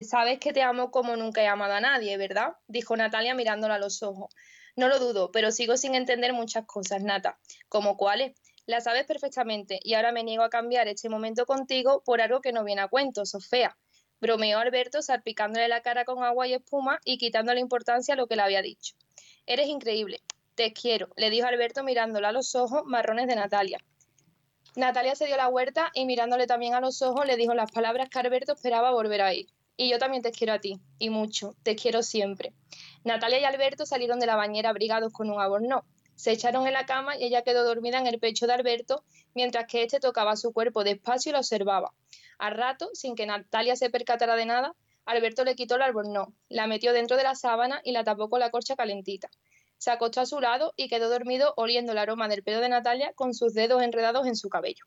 Sabes que te amo como nunca he amado a nadie, ¿verdad? dijo Natalia mirándola a los ojos. No lo dudo, pero sigo sin entender muchas cosas, Nata. ¿Como cuáles? La sabes perfectamente y ahora me niego a cambiar este momento contigo por algo que no viene a cuento, Sofía. Bromeó Alberto salpicándole la cara con agua y espuma y quitándole importancia a lo que le había dicho. Eres increíble. Te quiero, le dijo Alberto mirándola a los ojos marrones de Natalia. Natalia se dio la vuelta y mirándole también a los ojos le dijo las palabras que Alberto esperaba volver a ir. Y yo también te quiero a ti, y mucho, te quiero siempre. Natalia y Alberto salieron de la bañera abrigados con un aborno. Se echaron en la cama y ella quedó dormida en el pecho de Alberto, mientras que éste tocaba su cuerpo despacio y lo observaba. Al rato, sin que Natalia se percatara de nada, Alberto le quitó el albornoz, la metió dentro de la sábana y la tapó con la corcha calentita. Se acostó a su lado y quedó dormido oliendo el aroma del pelo de Natalia con sus dedos enredados en su cabello.